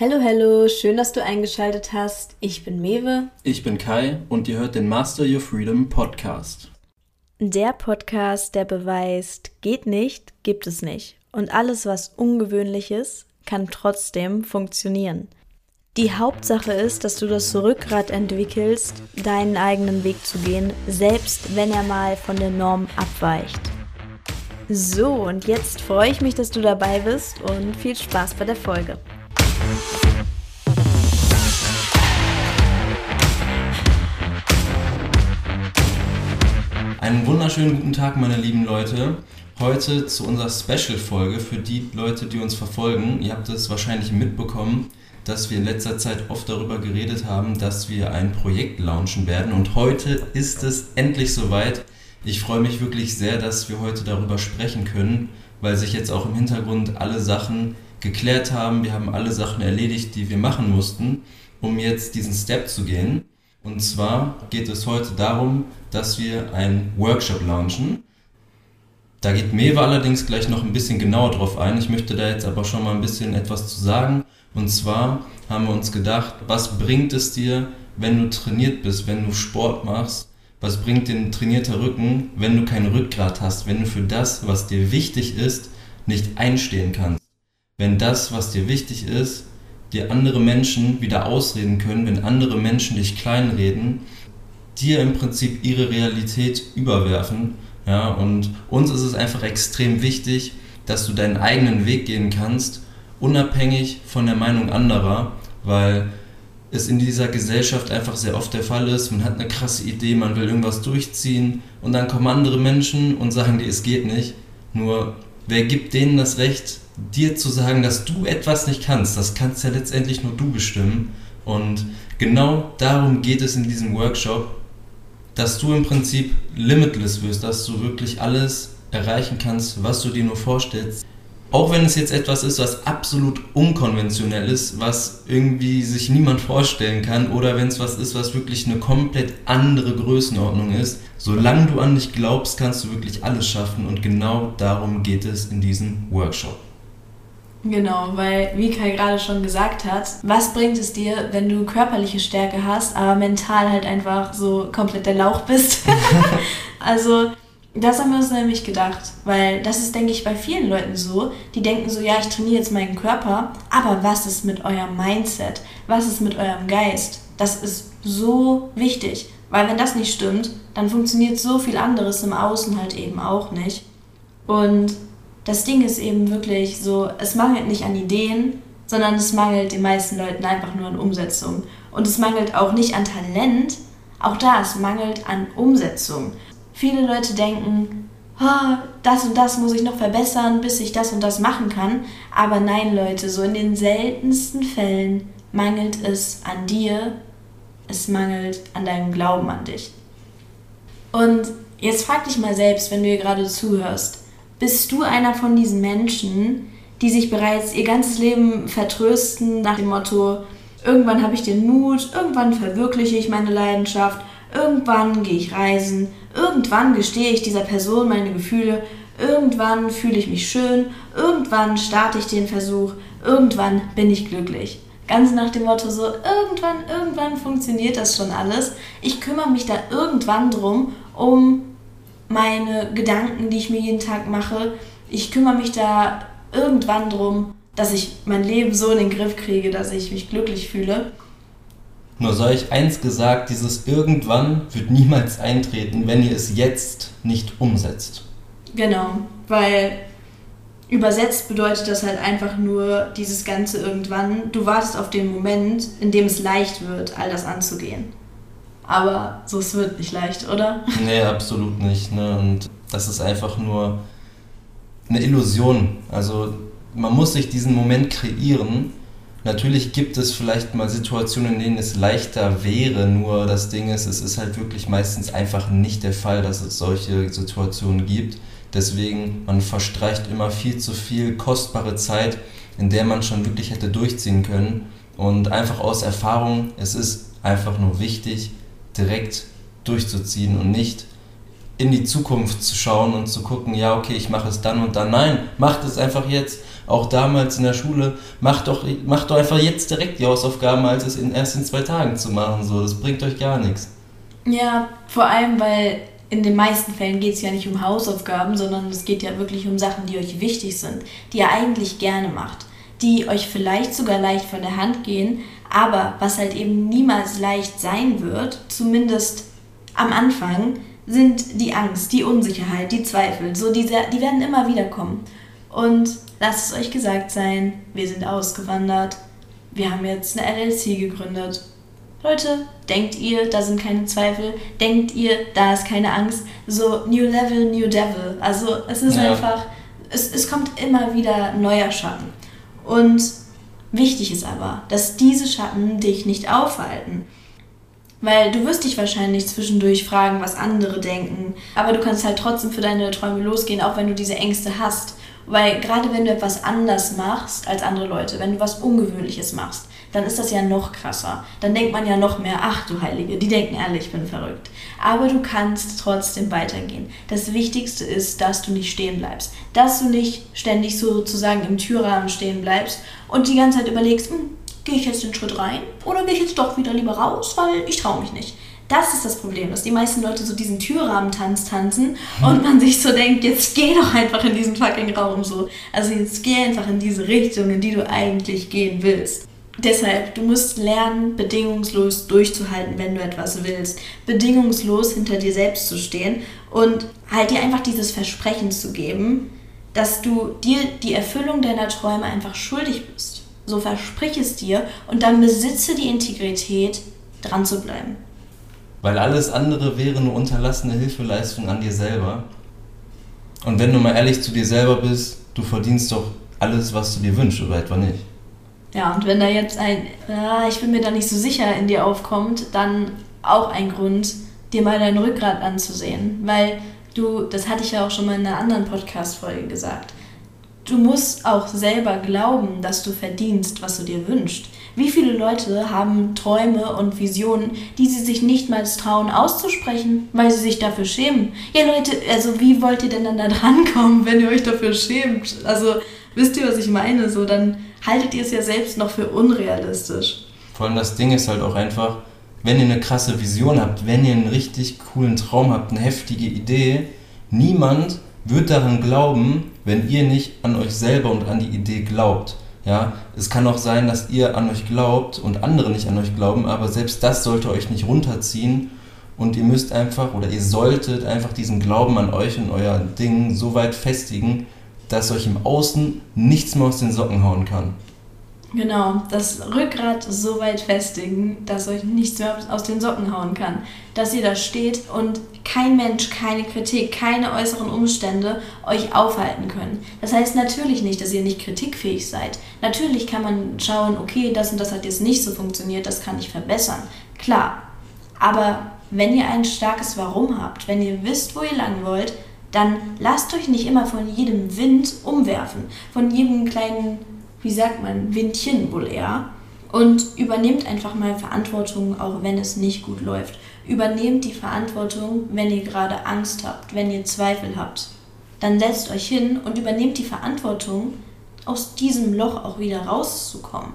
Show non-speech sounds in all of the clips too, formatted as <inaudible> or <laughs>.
Hallo, hallo, schön, dass du eingeschaltet hast. Ich bin Mewe. Ich bin Kai und ihr hört den Master Your Freedom Podcast. Der Podcast, der beweist, geht nicht, gibt es nicht. Und alles, was ungewöhnlich ist, kann trotzdem funktionieren. Die Hauptsache ist, dass du das Rückgrat entwickelst, deinen eigenen Weg zu gehen, selbst wenn er mal von der Norm abweicht. So, und jetzt freue ich mich, dass du dabei bist und viel Spaß bei der Folge. Einen wunderschönen guten Tag, meine lieben Leute. Heute zu unserer Special-Folge für die Leute, die uns verfolgen. Ihr habt es wahrscheinlich mitbekommen, dass wir in letzter Zeit oft darüber geredet haben, dass wir ein Projekt launchen werden. Und heute ist es endlich soweit. Ich freue mich wirklich sehr, dass wir heute darüber sprechen können, weil sich jetzt auch im Hintergrund alle Sachen geklärt haben. Wir haben alle Sachen erledigt, die wir machen mussten, um jetzt diesen Step zu gehen. Und zwar geht es heute darum, dass wir einen Workshop launchen. Da geht Mewe allerdings gleich noch ein bisschen genauer drauf ein. Ich möchte da jetzt aber schon mal ein bisschen etwas zu sagen. Und zwar haben wir uns gedacht, was bringt es dir, wenn du trainiert bist, wenn du Sport machst? Was bringt dir ein trainierter Rücken, wenn du kein Rückgrat hast, wenn du für das, was dir wichtig ist, nicht einstehen kannst? wenn das, was dir wichtig ist, dir andere Menschen wieder ausreden können, wenn andere Menschen dich kleinreden, dir im Prinzip ihre Realität überwerfen. Ja, und uns ist es einfach extrem wichtig, dass du deinen eigenen Weg gehen kannst, unabhängig von der Meinung anderer, weil es in dieser Gesellschaft einfach sehr oft der Fall ist, man hat eine krasse Idee, man will irgendwas durchziehen und dann kommen andere Menschen und sagen dir, es geht nicht. Nur wer gibt denen das Recht, dir zu sagen, dass du etwas nicht kannst? Das kannst ja letztendlich nur du bestimmen. Und genau darum geht es in diesem Workshop, dass du im Prinzip limitless wirst, dass du wirklich alles erreichen kannst, was du dir nur vorstellst. Auch wenn es jetzt etwas ist, was absolut unkonventionell ist, was irgendwie sich niemand vorstellen kann, oder wenn es was ist, was wirklich eine komplett andere Größenordnung ist, solange du an dich glaubst, kannst du wirklich alles schaffen und genau darum geht es in diesem Workshop. Genau, weil wie Kai gerade schon gesagt hat, was bringt es dir, wenn du körperliche Stärke hast, aber mental halt einfach so komplett der Lauch bist? <laughs> also das haben wir uns nämlich gedacht, weil das ist, denke ich, bei vielen Leuten so. Die denken so, ja, ich trainiere jetzt meinen Körper, aber was ist mit eurem Mindset? Was ist mit eurem Geist? Das ist so wichtig, weil wenn das nicht stimmt, dann funktioniert so viel anderes im Außen halt eben auch nicht. Und das Ding ist eben wirklich so, es mangelt nicht an Ideen, sondern es mangelt den meisten Leuten einfach nur an Umsetzung. Und es mangelt auch nicht an Talent, auch da, es mangelt an Umsetzung. Viele Leute denken, oh, das und das muss ich noch verbessern, bis ich das und das machen kann. Aber nein, Leute, so in den seltensten Fällen mangelt es an dir, es mangelt an deinem Glauben an dich. Und jetzt frag dich mal selbst, wenn du hier gerade zuhörst, bist du einer von diesen Menschen, die sich bereits ihr ganzes Leben vertrösten nach dem Motto, irgendwann habe ich den Mut, irgendwann verwirkliche ich meine Leidenschaft, irgendwann gehe ich reisen, Irgendwann gestehe ich dieser Person meine Gefühle, irgendwann fühle ich mich schön, irgendwann starte ich den Versuch, irgendwann bin ich glücklich. Ganz nach dem Motto so, irgendwann, irgendwann funktioniert das schon alles. Ich kümmere mich da irgendwann drum, um meine Gedanken, die ich mir jeden Tag mache. Ich kümmere mich da irgendwann drum, dass ich mein Leben so in den Griff kriege, dass ich mich glücklich fühle. Nur sei ich eins gesagt, dieses irgendwann wird niemals eintreten, wenn ihr es jetzt nicht umsetzt. Genau, weil übersetzt bedeutet das halt einfach nur dieses Ganze irgendwann. Du wartest auf den Moment, in dem es leicht wird, all das anzugehen. Aber so es wird nicht leicht, oder? Nee, absolut nicht. Ne? Und das ist einfach nur eine Illusion. Also man muss sich diesen Moment kreieren Natürlich gibt es vielleicht mal Situationen, in denen es leichter wäre, nur das Ding ist, es ist halt wirklich meistens einfach nicht der Fall, dass es solche Situationen gibt. Deswegen, man verstreicht immer viel zu viel kostbare Zeit, in der man schon wirklich hätte durchziehen können. Und einfach aus Erfahrung, es ist einfach nur wichtig, direkt durchzuziehen und nicht in die Zukunft zu schauen und zu gucken, ja, okay, ich mache es dann und dann. Nein, macht es einfach jetzt Auch damals in der Schule, mach doch, mach doch einfach jetzt direkt die Hausaufgaben, als es in, erst in zwei Tagen zu machen. So, das bringt euch gar nichts. Ja, vor allem, weil in den meisten Fällen geht es ja nicht um Hausaufgaben, sondern es geht ja wirklich um Sachen, die euch wichtig sind, die ihr eigentlich gerne macht, die euch vielleicht sogar leicht von der Hand gehen, aber was halt eben niemals leicht sein wird, zumindest am Anfang, sind die Angst, die Unsicherheit, die Zweifel. So diese, die werden immer wieder kommen. Und lasst es euch gesagt sein, wir sind ausgewandert. Wir haben jetzt eine LLC gegründet. Leute, denkt ihr, da sind keine Zweifel? Denkt ihr, da ist keine Angst? So, New Level, New Devil. Also es ist ja. einfach, es, es kommt immer wieder neuer Schatten. Und wichtig ist aber, dass diese Schatten dich nicht aufhalten. Weil du wirst dich wahrscheinlich zwischendurch fragen, was andere denken. Aber du kannst halt trotzdem für deine Träume losgehen, auch wenn du diese Ängste hast. Weil gerade wenn du etwas anders machst als andere Leute, wenn du was Ungewöhnliches machst, dann ist das ja noch krasser. Dann denkt man ja noch mehr, ach du Heilige, die denken alle, ich bin verrückt. Aber du kannst trotzdem weitergehen. Das Wichtigste ist, dass du nicht stehen bleibst. Dass du nicht ständig sozusagen im Türrahmen stehen bleibst und die ganze Zeit überlegst, hm, gehe ich jetzt den Schritt rein oder gehe ich jetzt doch wieder lieber raus, weil ich traue mich nicht. Das ist das Problem, dass die meisten Leute so diesen Türrahmentanz tanzen und man sich so denkt, jetzt geh doch einfach in diesen fucking Raum so. Also jetzt geh einfach in diese Richtung, in die du eigentlich gehen willst. Deshalb, du musst lernen, bedingungslos durchzuhalten, wenn du etwas willst. Bedingungslos hinter dir selbst zu stehen und halt dir einfach dieses Versprechen zu geben, dass du dir die Erfüllung deiner Träume einfach schuldig bist. So versprich es dir und dann besitze die Integrität, dran zu bleiben. Weil alles andere wäre eine unterlassene Hilfeleistung an dir selber. Und wenn du mal ehrlich zu dir selber bist, du verdienst doch alles, was du dir wünschst, oder etwa nicht? Ja, und wenn da jetzt ein, äh, ich bin mir da nicht so sicher, in dir aufkommt, dann auch ein Grund, dir mal dein Rückgrat anzusehen. Weil du, das hatte ich ja auch schon mal in einer anderen Podcast-Folge gesagt, du musst auch selber glauben, dass du verdienst, was du dir wünschst. Wie viele Leute haben Träume und Visionen, die sie sich nicht mal trauen auszusprechen, weil sie sich dafür schämen? Ja, Leute, also wie wollt ihr denn dann da drankommen, wenn ihr euch dafür schämt? Also, wisst ihr, was ich meine? So, dann haltet ihr es ja selbst noch für unrealistisch. Vor allem das Ding ist halt auch einfach, wenn ihr eine krasse Vision habt, wenn ihr einen richtig coolen Traum habt, eine heftige Idee, niemand wird daran glauben, wenn ihr nicht an euch selber und an die Idee glaubt. Ja, es kann auch sein, dass ihr an euch glaubt und andere nicht an euch glauben, aber selbst das sollte euch nicht runterziehen und ihr müsst einfach oder ihr solltet einfach diesen Glauben an euch und euer Ding so weit festigen, dass euch im Außen nichts mehr aus den Socken hauen kann. Genau, das Rückgrat so weit festigen, dass euch nichts mehr aus den Socken hauen kann. Dass ihr da steht und kein Mensch, keine Kritik, keine äußeren Umstände euch aufhalten können. Das heißt natürlich nicht, dass ihr nicht kritikfähig seid. Natürlich kann man schauen, okay, das und das hat jetzt nicht so funktioniert, das kann ich verbessern. Klar. Aber wenn ihr ein starkes Warum habt, wenn ihr wisst, wo ihr lang wollt, dann lasst euch nicht immer von jedem Wind umwerfen, von jedem kleinen, wie sagt man, Windchen wohl eher. Und übernehmt einfach mal Verantwortung, auch wenn es nicht gut läuft. Übernehmt die Verantwortung, wenn ihr gerade Angst habt, wenn ihr Zweifel habt. Dann setzt euch hin und übernehmt die Verantwortung, aus diesem Loch auch wieder rauszukommen.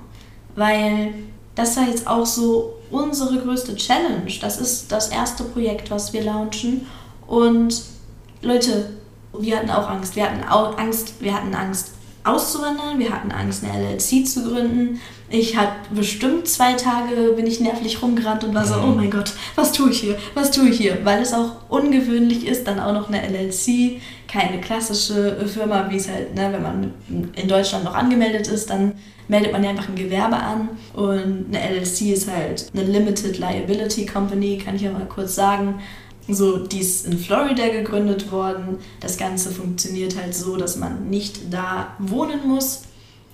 Weil das war jetzt auch so unsere größte Challenge. Das ist das erste Projekt, was wir launchen. Und Leute, wir hatten auch Angst. Wir hatten auch Angst, wir hatten Angst auszuwandern, wir hatten Angst, eine LLC zu gründen. Ich hatte bestimmt zwei Tage, bin ich nervlich rumgerannt und war so, oh mein Gott, was tue ich hier, was tue ich hier? Weil es auch ungewöhnlich ist, dann auch noch eine LLC, keine klassische Firma, wie es halt, ne, wenn man in Deutschland noch angemeldet ist, dann meldet man ja einfach ein Gewerbe an und eine LLC ist halt eine Limited Liability Company, kann ich ja mal kurz sagen. So, die ist in Florida gegründet worden. Das Ganze funktioniert halt so, dass man nicht da wohnen muss.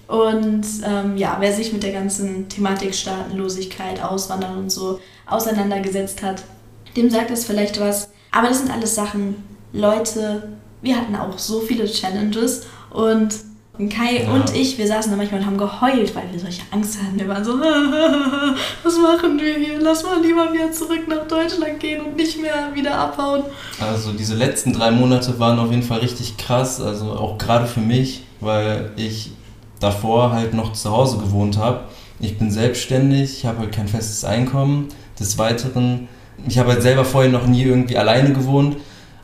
Und ähm, ja, wer sich mit der ganzen Thematik Staatenlosigkeit, Auswandern und so auseinandergesetzt hat, dem sagt es vielleicht was. Aber das sind alles Sachen, Leute, wir hatten auch so viele Challenges und Kai ja. und ich, wir saßen da manchmal und haben geheult, weil wir solche Angst hatten. Wir waren so, <laughs> was machen wir hier? Lass mal lieber wieder zurück nach Deutschland gehen und nicht mehr wieder abhauen. Also diese letzten drei Monate waren auf jeden Fall richtig krass, also auch gerade für mich, weil ich davor halt noch zu Hause gewohnt habe. Ich bin selbstständig, ich habe halt kein festes Einkommen. Des Weiteren, ich habe halt selber vorher noch nie irgendwie alleine gewohnt.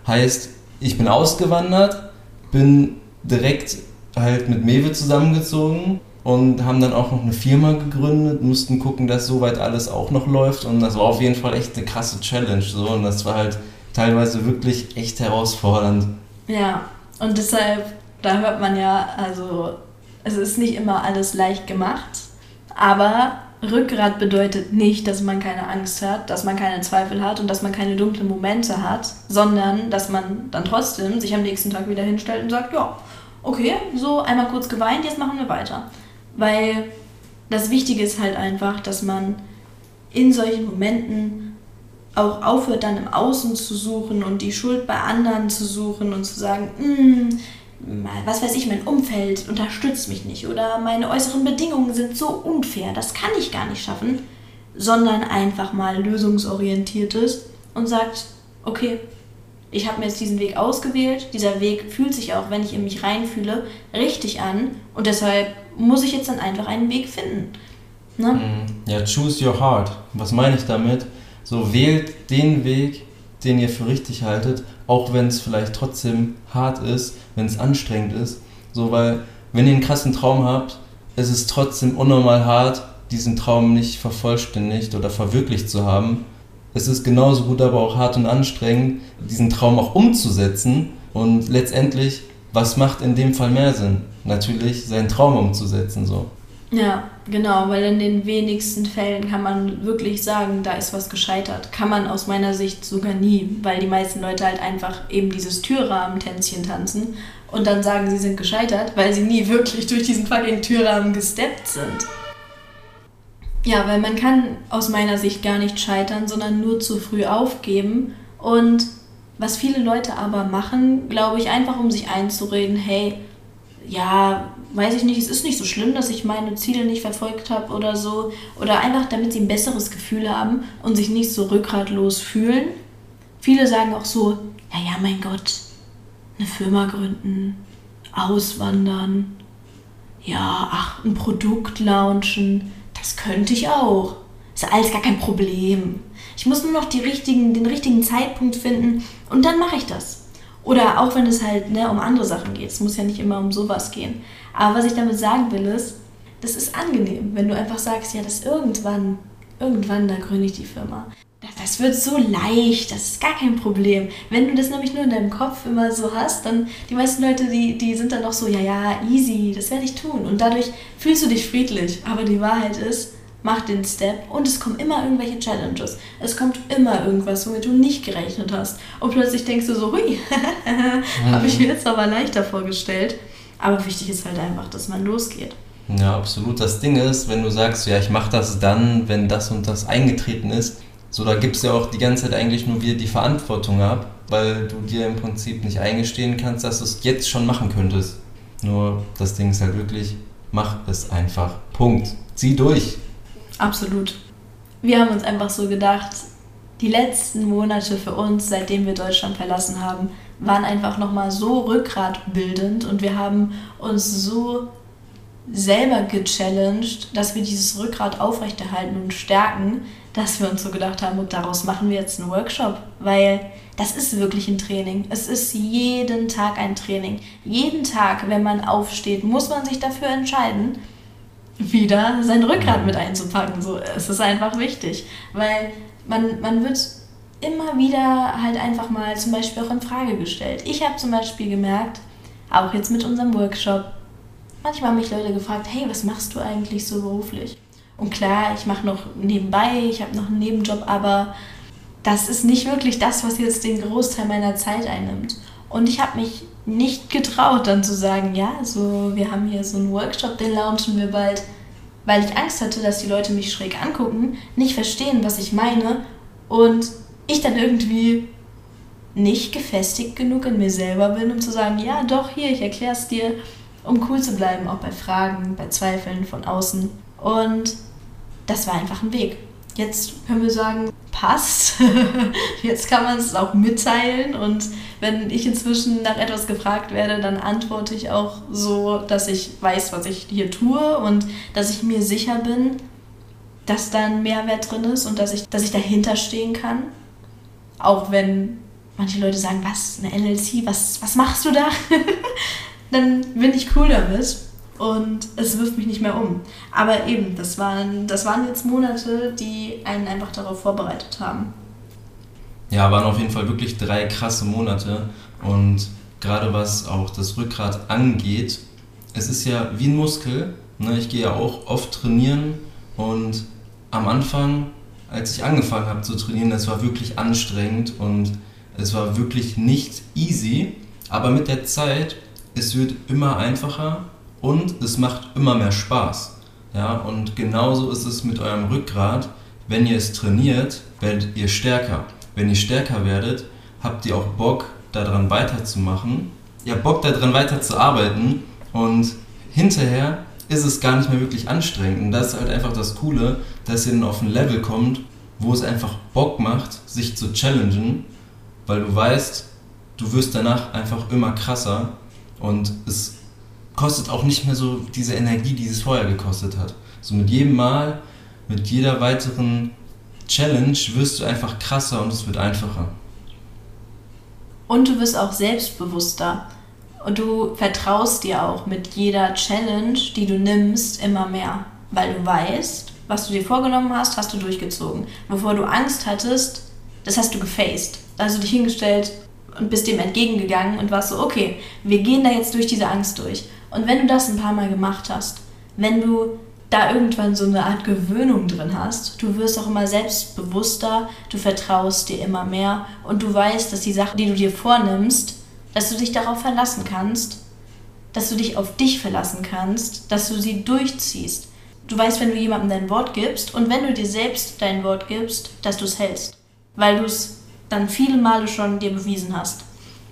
Heißt, ich bin ausgewandert, bin direkt halt mit Mewe zusammengezogen und haben dann auch noch eine Firma gegründet, mussten gucken, dass soweit alles auch noch läuft und das war auf jeden Fall echt eine krasse Challenge so und das war halt teilweise wirklich echt herausfordernd. Ja, und deshalb, da hört man ja, also es ist nicht immer alles leicht gemacht, aber Rückgrat bedeutet nicht, dass man keine Angst hat, dass man keine Zweifel hat und dass man keine dunklen Momente hat, sondern dass man dann trotzdem sich am nächsten Tag wieder hinstellt und sagt, ja, okay, so einmal kurz geweint, jetzt machen wir weiter. Weil das Wichtige ist halt einfach, dass man in solchen Momenten auch aufhört, dann im Außen zu suchen und die Schuld bei anderen zu suchen und zu sagen, mm, was weiß ich, mein Umfeld unterstützt mich nicht oder meine äußeren Bedingungen sind so unfair, das kann ich gar nicht schaffen, sondern einfach mal lösungsorientiert ist und sagt, okay, ich habe mir jetzt diesen Weg ausgewählt, dieser Weg fühlt sich auch, wenn ich in mich reinfühle, richtig an und deshalb muss ich jetzt dann einfach einen Weg finden. Ne? Mhm. Ja, choose your heart. Was meine ich damit? So wählt den Weg, den ihr für richtig haltet, auch wenn es vielleicht trotzdem hart ist, wenn es anstrengend ist. So, weil wenn ihr einen krassen Traum habt, ist es trotzdem unnormal hart, diesen Traum nicht vervollständigt oder verwirklicht zu haben. Es ist genauso gut, aber auch hart und anstrengend, diesen Traum auch umzusetzen. Und letztendlich, was macht in dem Fall mehr Sinn? Natürlich, seinen Traum umzusetzen. So. Ja, genau, weil in den wenigsten Fällen kann man wirklich sagen, da ist was gescheitert. Kann man aus meiner Sicht sogar nie, weil die meisten Leute halt einfach eben dieses Türrahmen-Tänzchen tanzen und dann sagen, sie sind gescheitert, weil sie nie wirklich durch diesen fucking Türrahmen gesteppt sind. Ja, weil man kann aus meiner Sicht gar nicht scheitern, sondern nur zu früh aufgeben. Und was viele Leute aber machen, glaube ich, einfach um sich einzureden, hey, ja, weiß ich nicht, es ist nicht so schlimm, dass ich meine Ziele nicht verfolgt habe oder so. Oder einfach, damit sie ein besseres Gefühl haben und sich nicht so rückgratlos fühlen. Viele sagen auch so, ja, ja, mein Gott, eine Firma gründen, auswandern, ja, ach, ein Produkt launchen, das könnte ich auch. Ist alles gar kein Problem. Ich muss nur noch richtigen, den richtigen Zeitpunkt finden und dann mache ich das. Oder auch wenn es halt ne, um andere Sachen geht. Es muss ja nicht immer um sowas gehen. Aber was ich damit sagen will, ist, das ist angenehm, wenn du einfach sagst, ja, das irgendwann, irgendwann, da gründe ich die Firma. Das, wird so leicht, das ist gar kein Problem. Wenn du das nämlich nur in deinem Kopf immer so hast, dann die meisten Leute, die, die sind dann noch so, ja, ja, easy, das werde ich tun. Und dadurch fühlst du dich friedlich. Aber die Wahrheit ist, mach den Step und es kommen immer irgendwelche Challenges. Es kommt immer irgendwas, womit du nicht gerechnet hast. Und plötzlich denkst du so, hui, <laughs> habe ich mir jetzt aber leichter vorgestellt. Aber wichtig ist halt einfach, dass man losgeht. Ja, absolut. Das Ding ist, wenn du sagst, ja, ich mache das dann, wenn das und das eingetreten ist, so da gibst du ja auch die ganze Zeit eigentlich nur wieder die Verantwortung ab, weil du dir im Prinzip nicht eingestehen kannst, dass du es jetzt schon machen könntest. Nur das Ding ist halt wirklich, mach es einfach. Punkt. Zieh durch. Absolut. Wir haben uns einfach so gedacht, die letzten Monate für uns, seitdem wir Deutschland verlassen haben, waren einfach nochmal so rückgratbildend und wir haben uns so selber gechallenged, dass wir dieses Rückgrat aufrechterhalten und stärken, dass wir uns so gedacht haben, und daraus machen wir jetzt einen Workshop, weil das ist wirklich ein Training. Es ist jeden Tag ein Training. Jeden Tag, wenn man aufsteht, muss man sich dafür entscheiden, wieder sein Rückgrat mit einzupacken. So, es ist einfach wichtig, weil man, man wird immer wieder halt einfach mal zum Beispiel auch in Frage gestellt. Ich habe zum Beispiel gemerkt, auch jetzt mit unserem Workshop, manchmal haben mich Leute gefragt, hey, was machst du eigentlich so beruflich? Und klar, ich mache noch nebenbei, ich habe noch einen Nebenjob, aber das ist nicht wirklich das, was jetzt den Großteil meiner Zeit einnimmt. Und ich habe mich nicht getraut, dann zu sagen, ja, so, wir haben hier so einen Workshop, den launchen wir bald, weil ich Angst hatte, dass die Leute mich schräg angucken, nicht verstehen, was ich meine und ich dann irgendwie nicht gefestigt genug in mir selber bin, um zu sagen, ja, doch, hier, ich erkläre es dir, um cool zu bleiben, auch bei Fragen, bei Zweifeln von außen. Und das war einfach ein Weg. jetzt können wir sagen, passt. <laughs> jetzt kann man es auch mitteilen und wenn ich inzwischen nach etwas gefragt werde, dann antworte ich auch so, dass ich weiß, was ich hier tue und dass ich mir sicher bin, dass da ein Mehrwert drin ist und dass ich, dass ich dahinter stehen kann. Auch wenn manche Leute sagen, was, eine LLC, was, was machst du da? <laughs> dann bin ich cool damit und es wirft mich nicht mehr um. Aber eben, das waren, das waren jetzt Monate, die einen einfach darauf vorbereitet haben. Ja, waren auf jeden Fall wirklich drei krasse Monate und gerade was auch das Rückgrat angeht, es ist ja wie ein Muskel. Ne? Ich gehe ja auch oft trainieren und am Anfang, als ich angefangen habe zu trainieren, das war wirklich anstrengend und es war wirklich nicht easy. Aber mit der Zeit, es wird immer einfacher und es macht immer mehr Spaß. Ja, und genauso ist es mit eurem Rückgrat. Wenn ihr es trainiert, werdet ihr stärker. Wenn ihr stärker werdet, habt ihr auch Bock, daran weiterzumachen. Ihr habt Bock, daran weiterzuarbeiten und hinterher ist es gar nicht mehr wirklich anstrengend. Und das ist halt einfach das Coole, dass ihr dann auf ein Level kommt, wo es einfach Bock macht, sich zu challengen, weil du weißt, du wirst danach einfach immer krasser und es kostet auch nicht mehr so diese Energie, die es vorher gekostet hat. So mit jedem Mal, mit jeder weiteren Challenge wirst du einfach krasser und es wird einfacher. Und du wirst auch selbstbewusster. Und du vertraust dir auch mit jeder Challenge, die du nimmst, immer mehr. Weil du weißt, was du dir vorgenommen hast, hast du durchgezogen. Wovor du Angst hattest, das hast du gefaced. Also dich hingestellt und bist dem entgegengegangen und warst so, okay, wir gehen da jetzt durch diese Angst durch. Und wenn du das ein paar Mal gemacht hast, wenn du da irgendwann so eine Art Gewöhnung drin hast, du wirst auch immer selbstbewusster, du vertraust dir immer mehr und du weißt, dass die Sachen, die du dir vornimmst, dass du dich darauf verlassen kannst, dass du dich auf dich verlassen kannst, dass du sie durchziehst. Du weißt, wenn du jemandem dein Wort gibst und wenn du dir selbst dein Wort gibst, dass du es hältst, weil du es dann viele Male schon dir bewiesen hast.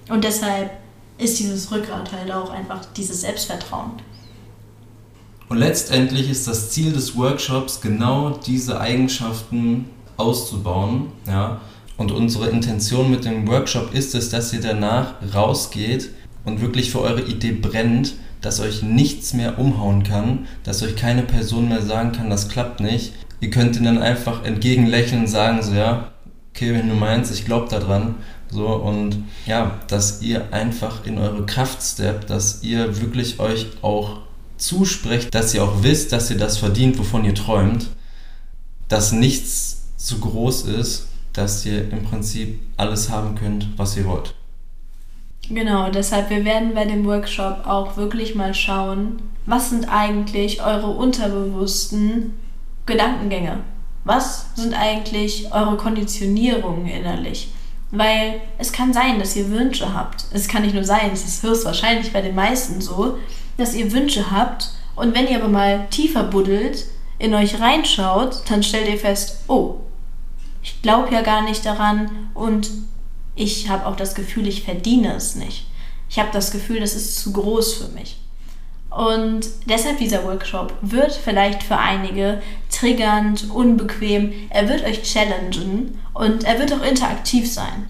Und deshalb ist dieses Rückgrat halt auch einfach dieses Selbstvertrauen. Und letztendlich ist das Ziel des Workshops genau diese Eigenschaften auszubauen. Ja? Und unsere Intention mit dem Workshop ist es, dass ihr danach rausgeht und wirklich für eure Idee brennt, dass euch nichts mehr umhauen kann, dass euch keine Person mehr sagen kann, das klappt nicht. Ihr könnt ihnen dann einfach entgegenlächeln und sagen so, ja, okay, wenn du meinst, ich glaube daran. So, und ja, dass ihr einfach in eure Kraft steppt, dass ihr wirklich euch auch zusprecht, dass ihr auch wisst, dass ihr das verdient, wovon ihr träumt, dass nichts zu groß ist, dass ihr im Prinzip alles haben könnt, was ihr wollt. Genau, deshalb wir werden bei dem Workshop auch wirklich mal schauen, was sind eigentlich eure unterbewussten Gedankengänge? Was sind eigentlich eure Konditionierungen innerlich? Weil es kann sein, dass ihr Wünsche habt. Es kann nicht nur sein, es ist höchstwahrscheinlich bei den meisten so, dass ihr Wünsche habt und wenn ihr aber mal tiefer buddelt, in euch reinschaut, dann stellt ihr fest, oh, ich glaube ja gar nicht daran und ich habe auch das Gefühl, ich verdiene es nicht. Ich habe das Gefühl, das ist zu groß für mich. Und deshalb dieser Workshop wird vielleicht für einige triggernd, unbequem. Er wird euch challengen und er wird auch interaktiv sein.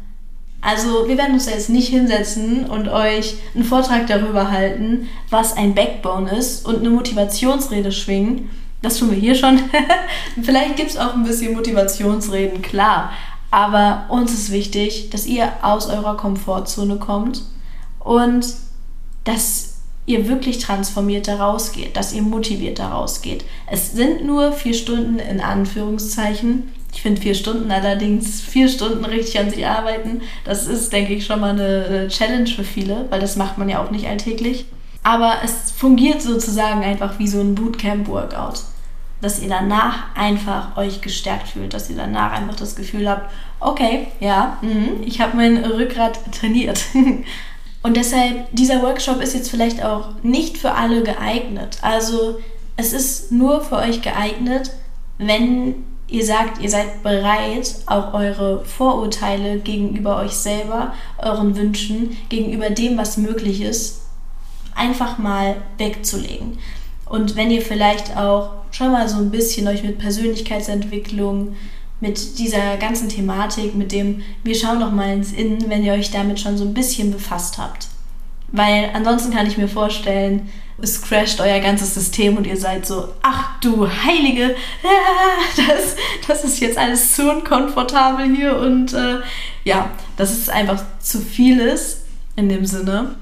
Also wir werden uns da jetzt nicht hinsetzen und euch einen Vortrag darüber halten, was ein Backbone ist und eine Motivationsrede schwingen. Das tun wir hier schon. <laughs> Vielleicht gibt es auch ein bisschen Motivationsreden, klar. Aber uns ist wichtig, dass ihr aus eurer Komfortzone kommt und dass ihr wirklich transformiert da rausgeht, dass ihr motiviert da rausgeht. Es sind nur vier Stunden in Anführungszeichen. Ich finde vier Stunden allerdings, vier Stunden richtig an sich arbeiten, das ist, denke ich, schon mal eine Challenge für viele, weil das macht man ja auch nicht alltäglich. Aber es fungiert sozusagen einfach wie so ein Bootcamp-Workout. Dass ihr danach einfach euch gestärkt fühlt, dass ihr danach einfach das Gefühl habt, okay, ja, mh, ich habe mein Rückgrat trainiert. <laughs> Und deshalb, dieser Workshop ist jetzt vielleicht auch nicht für alle geeignet. Also es ist nur für euch geeignet, wenn ihr sagt, ihr seid bereit, auch eure Vorurteile gegenüber euch selber, euren Wünschen, gegenüber dem, was möglich ist, einfach mal wegzulegen. Und wenn ihr vielleicht auch schon mal so ein bisschen euch mit Persönlichkeitsentwicklung, mit dieser ganzen Thematik, mit dem wir schauen noch mal ins Innen, wenn ihr euch damit schon so ein bisschen befasst habt. Weil ansonsten kann ich mir vorstellen, es crasht euer ganzes System und ihr seid so, ach du Heilige, <laughs> das, das ist jetzt alles zu unkomfortabel hier und äh, ja, das ist einfach zu vieles in dem Sinne.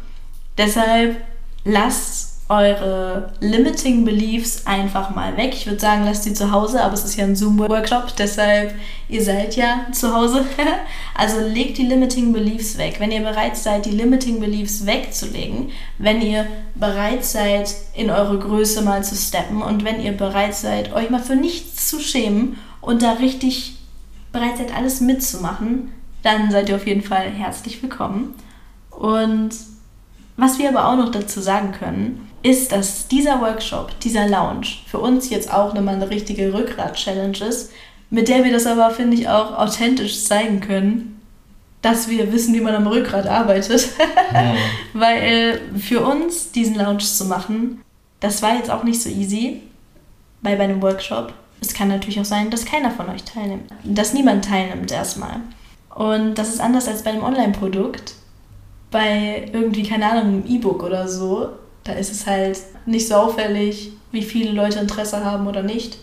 Deshalb lasst eure limiting beliefs einfach mal weg. Ich würde sagen, lasst sie zu Hause, aber es ist ja ein Zoom-Workshop, deshalb, ihr seid ja zu Hause. <laughs> also legt die limiting beliefs weg. Wenn ihr bereit seid, die limiting beliefs wegzulegen, wenn ihr bereit seid, in eure Größe mal zu steppen und wenn ihr bereit seid, euch mal für nichts zu schämen und da richtig bereit seid, alles mitzumachen, dann seid ihr auf jeden Fall herzlich willkommen. Und was wir aber auch noch dazu sagen können, ist, dass dieser Workshop, dieser Lounge für uns jetzt auch nochmal eine richtige Rückgrat-Challenge ist, mit der wir das aber, finde ich, auch authentisch zeigen können, dass wir wissen, wie man am Rückgrat arbeitet. <laughs> ja. Weil für uns diesen Lounge zu machen, das war jetzt auch nicht so easy, weil bei einem Workshop, es kann natürlich auch sein, dass keiner von euch teilnimmt, dass niemand teilnimmt erstmal. Und das ist anders als bei einem Online-Produkt. Bei irgendwie, keine Ahnung, einem E-Book oder so, da ist es halt nicht so auffällig, wie viele Leute Interesse haben oder nicht.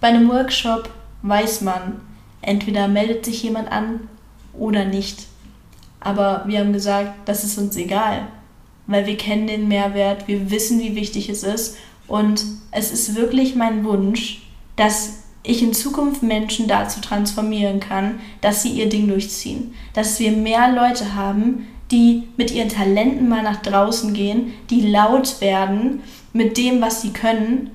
Bei einem Workshop weiß man, entweder meldet sich jemand an oder nicht. Aber wir haben gesagt, das ist uns egal, weil wir kennen den Mehrwert, wir wissen, wie wichtig es ist und es ist wirklich mein Wunsch, dass ich in Zukunft Menschen dazu transformieren kann, dass sie ihr Ding durchziehen. Dass wir mehr Leute haben, die mit ihren Talenten mal nach draußen gehen, die laut werden mit dem, was sie können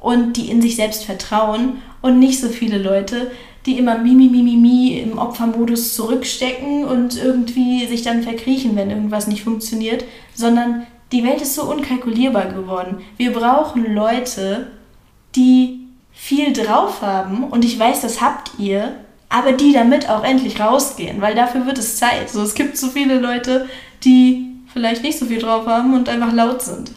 und die in sich selbst vertrauen und nicht so viele Leute, die immer mimi mimi mi im Opfermodus zurückstecken und irgendwie sich dann verkriechen, wenn irgendwas nicht funktioniert, sondern die Welt ist so unkalkulierbar geworden. Wir brauchen Leute, die viel drauf haben und ich weiß, das habt ihr, aber die damit auch endlich rausgehen, weil dafür wird es Zeit. So, es gibt so viele Leute, die vielleicht nicht so viel drauf haben und einfach laut sind.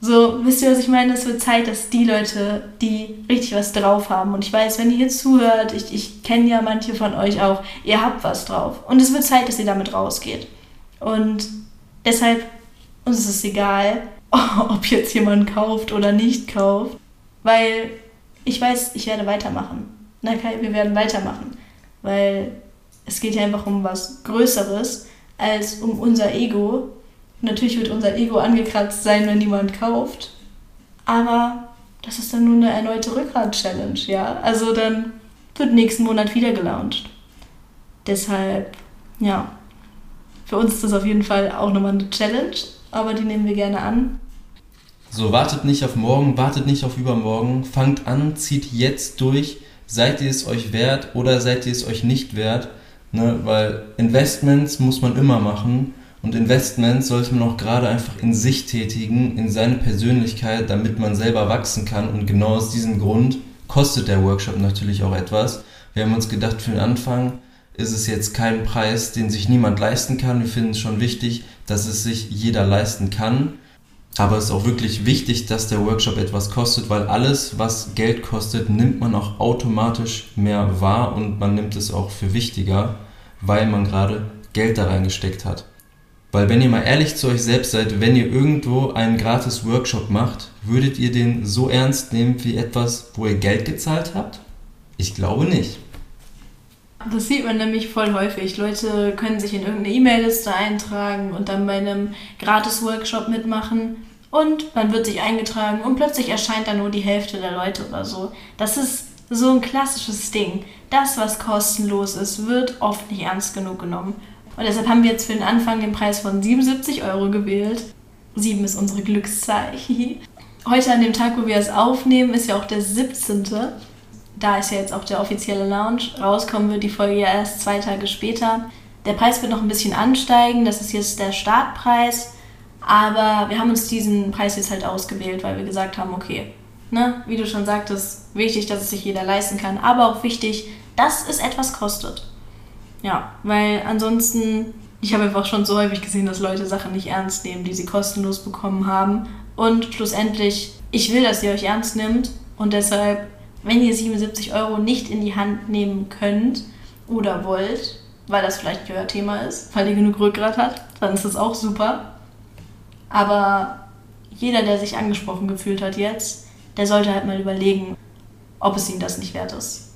So, wisst ihr, was ich meine? Es wird Zeit, dass die Leute, die richtig was drauf haben, und ich weiß, wenn ihr hier zuhört, ich, ich kenne ja manche von euch auch, ihr habt was drauf. Und es wird Zeit, dass ihr damit rausgeht. Und deshalb, uns ist es egal, <laughs> ob jetzt jemand kauft oder nicht kauft, weil ich weiß, ich werde weitermachen. Na Kai, wir werden weitermachen weil es geht ja einfach um was Größeres als um unser Ego. Natürlich wird unser Ego angekratzt sein, wenn niemand kauft, aber das ist dann nur eine erneute Rückgrat-Challenge, ja. Also dann wird nächsten Monat wieder gelauncht. Deshalb, ja, für uns ist das auf jeden Fall auch nochmal eine Challenge, aber die nehmen wir gerne an. So, wartet nicht auf morgen, wartet nicht auf übermorgen, fangt an, zieht jetzt durch seid ihr es euch wert oder seid ihr es euch nicht wert? Ne? Weil Investments muss man immer machen und Investments sollte man auch gerade einfach in sich tätigen, in seine Persönlichkeit, damit man selber wachsen kann. Und genau aus diesem Grund kostet der Workshop natürlich auch etwas. Wir haben uns gedacht, für den Anfang ist es jetzt kein Preis, den sich niemand leisten kann. Wir finden es schon wichtig, dass es sich jeder leisten kann. Aber es ist auch wirklich wichtig, dass der Workshop etwas kostet, weil alles, was Geld kostet, nimmt man auch automatisch mehr wahr und man nimmt es auch für wichtiger, weil man gerade Geld da reingesteckt hat. Weil wenn ihr mal ehrlich zu euch selbst seid, wenn ihr irgendwo einen gratis Workshop macht, würdet ihr den so ernst nehmen wie etwas, wo ihr Geld gezahlt habt? Ich glaube nicht. Das sieht man nämlich voll häufig. Leute können sich in irgendeine E-Mail-Liste eintragen und dann bei einem Gratis-Workshop mitmachen und man wird sich eingetragen und plötzlich erscheint da nur die Hälfte der Leute oder so. Das ist so ein klassisches Ding. Das, was kostenlos ist, wird oft nicht ernst genug genommen. Und deshalb haben wir jetzt für den Anfang den Preis von 77 Euro gewählt. 7 ist unsere Glückszahl. <laughs> Heute an dem Tag, wo wir es aufnehmen, ist ja auch der 17 da ist ja jetzt auch der offizielle Launch. Rauskommen wird die Folge ja erst zwei Tage später. Der Preis wird noch ein bisschen ansteigen, das ist jetzt der Startpreis. Aber wir haben uns diesen Preis jetzt halt ausgewählt, weil wir gesagt haben, okay, ne, wie du schon sagtest, wichtig, dass es sich jeder leisten kann, aber auch wichtig, dass es etwas kostet. Ja, weil ansonsten, ich habe einfach schon so häufig gesehen, dass Leute Sachen nicht ernst nehmen, die sie kostenlos bekommen haben. Und schlussendlich, ich will, dass ihr euch ernst nimmt, Und deshalb, wenn ihr 77 Euro nicht in die Hand nehmen könnt oder wollt, weil das vielleicht euer Thema ist, weil ihr genug Rückgrat habt, dann ist das auch super. Aber jeder, der sich angesprochen gefühlt hat jetzt, der sollte halt mal überlegen, ob es ihm das nicht wert ist.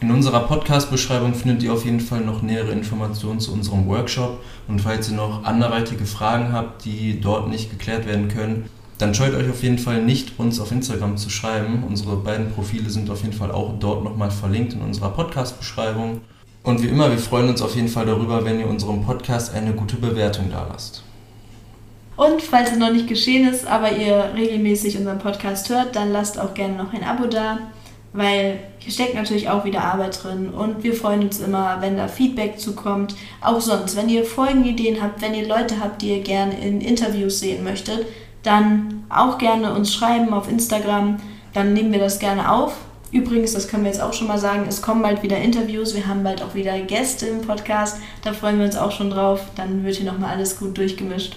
In unserer Podcast-Beschreibung findet ihr auf jeden Fall noch nähere Informationen zu unserem Workshop. Und falls ihr noch anderweitige Fragen habt, die dort nicht geklärt werden können, dann scheut euch auf jeden Fall nicht, uns auf Instagram zu schreiben. Unsere beiden Profile sind auf jeden Fall auch dort nochmal verlinkt in unserer Podcast-Beschreibung. Und wie immer, wir freuen uns auf jeden Fall darüber, wenn ihr unserem Podcast eine gute Bewertung da lasst. Und falls es noch nicht geschehen ist, aber ihr regelmäßig unseren Podcast hört, dann lasst auch gerne noch ein Abo da, weil hier steckt natürlich auch wieder Arbeit drin und wir freuen uns immer, wenn da Feedback zukommt. Auch sonst, wenn ihr Folgenideen habt, wenn ihr Leute habt, die ihr gerne in Interviews sehen möchtet, dann auch gerne uns schreiben auf Instagram, dann nehmen wir das gerne auf. Übrigens, das können wir jetzt auch schon mal sagen, es kommen bald wieder Interviews, wir haben bald auch wieder Gäste im Podcast, da freuen wir uns auch schon drauf, dann wird hier nochmal alles gut durchgemischt.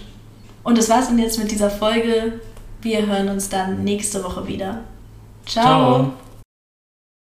Und das war's dann jetzt mit dieser Folge. Wir hören uns dann nächste Woche wieder. Ciao. Ciao.